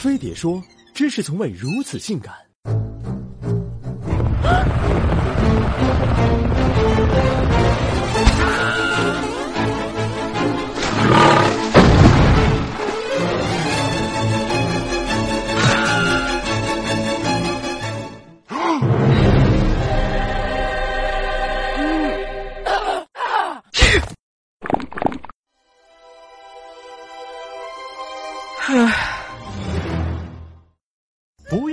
飞碟说：“知识从未如此性感。”不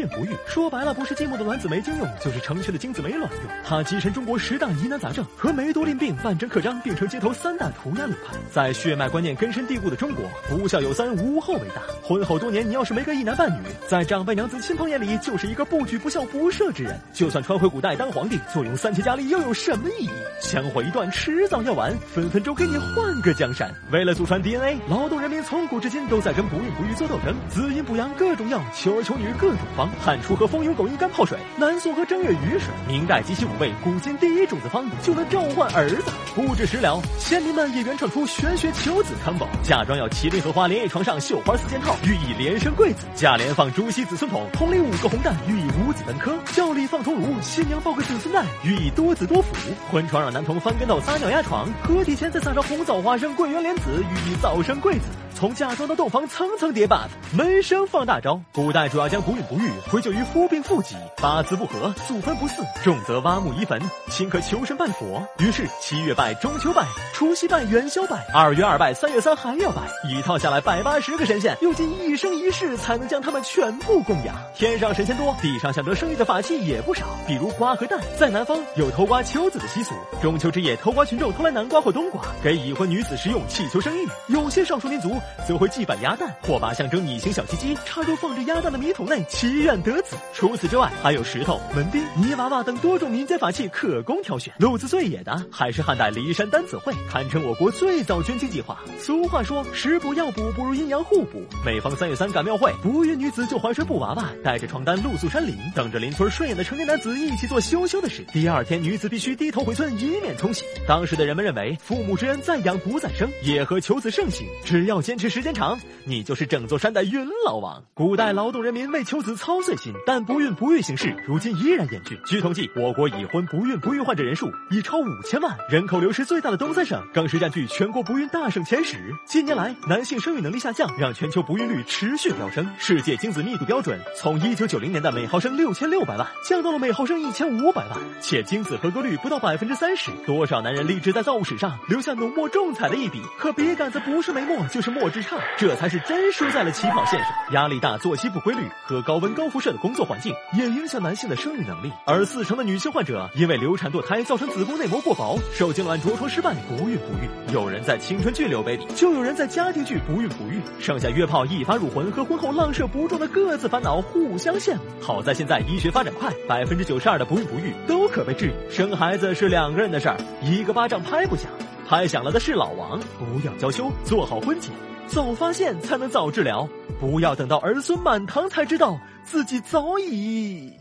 孕不育，说白了不是寂寞的卵子没精用，就是成群的精子没卵用。它跻身中国十大疑难杂症，和梅多林病、半真克张并称街头三大涂鸦流派。在血脉观念根深蒂固的中国，不孝有三，无后为大。婚后多年，你要是没个一男半女，在长辈娘子亲朋眼里就是一个不举不孝不赦之人。就算穿回古代当皇帝，坐拥三千佳丽，又有什么意义？香火一断，迟早要完，分分钟给你换个江山。为了祖传 DNA，劳动人民从古至今都在跟不孕不育做斗争，滋阴补阳各种药，求儿求女各种。方汉初和风油狗一干泡水，南宋和正月雨水，明代集齐五味，古今第一种子方就能召唤儿子。不止食疗，先民们也原创出玄学求子 combo，嫁妆要麒麟和花连夜床上绣花四件套，寓意连生贵子；嫁帘放朱熹子孙桶，桶里五个红蛋，寓意五子登科；轿里放铜炉，新娘抱个子孙蛋，寓意多子多福；婚床让男童翻跟头撒尿压床，合体前再撒上红枣花生桂圆莲子，寓意早生贵子。从嫁妆到洞房，层层叠 buff，门生放大招。古代主要将不孕不育归咎于夫病妇疾、八字不合、祖坟不祀，重则挖墓移坟，轻可求神拜佛。于是七月拜，中秋拜，除夕拜，元宵拜，二月二拜，三月三还要拜，一套下来百八十个神仙，用尽一生一世才能将他们全部供养。天上神仙多，地上想得生育的法器也不少，比如瓜和蛋。在南方有偷瓜求子的习俗，中秋之夜偷瓜群众偷来南瓜或冬瓜，给已婚女子食用，祈求生育。有些少数民族。则会祭拜鸭蛋，或把象征拟形小鸡鸡插入放着鸭蛋的米桶内，祈愿得子。除此之外，还有石头、门钉、泥娃娃等多种民间法器可供挑选。路子最野的还是汉代骊山丹子会，堪称我国最早捐精计划。俗话说，食补药补不如阴阳互补。每逢三月三赶庙会，不孕女子就怀揣布娃娃，带着床单露宿山林，等着邻村顺眼的成年男子一起做羞羞的事。第二天，女子必须低头回村，以免冲喜。当时的人们认为，父母之恩再养不再生，野河求子盛行，只要坚。持时间长，你就是整座山的云老王。古代劳动人民为求子操碎心，但不孕不育形势如今依然严峻。据统计，我国已婚不孕不育患者人数已超五千万，人口流失最大的东三省更是占据全国不孕大省前十。近年来，男性生育能力下降，让全球不孕率持续飙升。世界精子密度标准从一九九零年的每毫升六千六百万降到了每毫升一千五百万，且精子合格率不到百分之三十。多少男人立志在造物史上留下浓墨重彩的一笔，可笔杆子不是没墨就是墨。之差，这才是真输在了起跑线上。压力大、作息不规律和高温高辐射的工作环境，也影响男性的生育能力。而四成的女性患者因为流产堕胎造成子宫内膜过薄，受精卵着床失败，不孕不育。有人在青春剧流 baby，就有人在家庭剧不孕不育。剩下约炮一发入魂和婚后浪射不中的各自烦恼互相羡慕。好在现在医学发展快，百分之九十二的不孕不育都可被治愈。生孩子是两个人的事儿，一个巴掌拍不响，拍响了的是老王。不要娇羞，做好婚检。早发现才能早治疗，不要等到儿孙满堂才知道自己早已。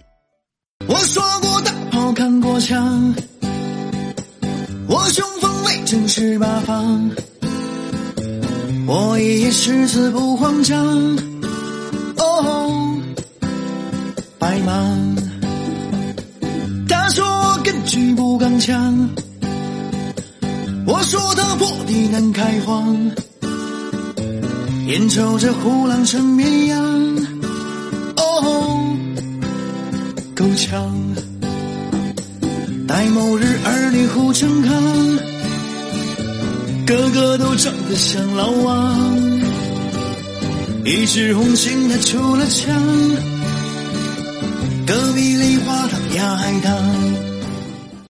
我说过大炮看过枪，我雄风威震十八方，我一夜誓死不慌张。哦，白马，他说我根据不刚强，我说他破地难开荒。眼瞅着虎狼成绵羊，哦，够呛。待某日儿女护成康，个个都长得像老王。一枝红杏它出了墙，隔壁梨花堂压海棠。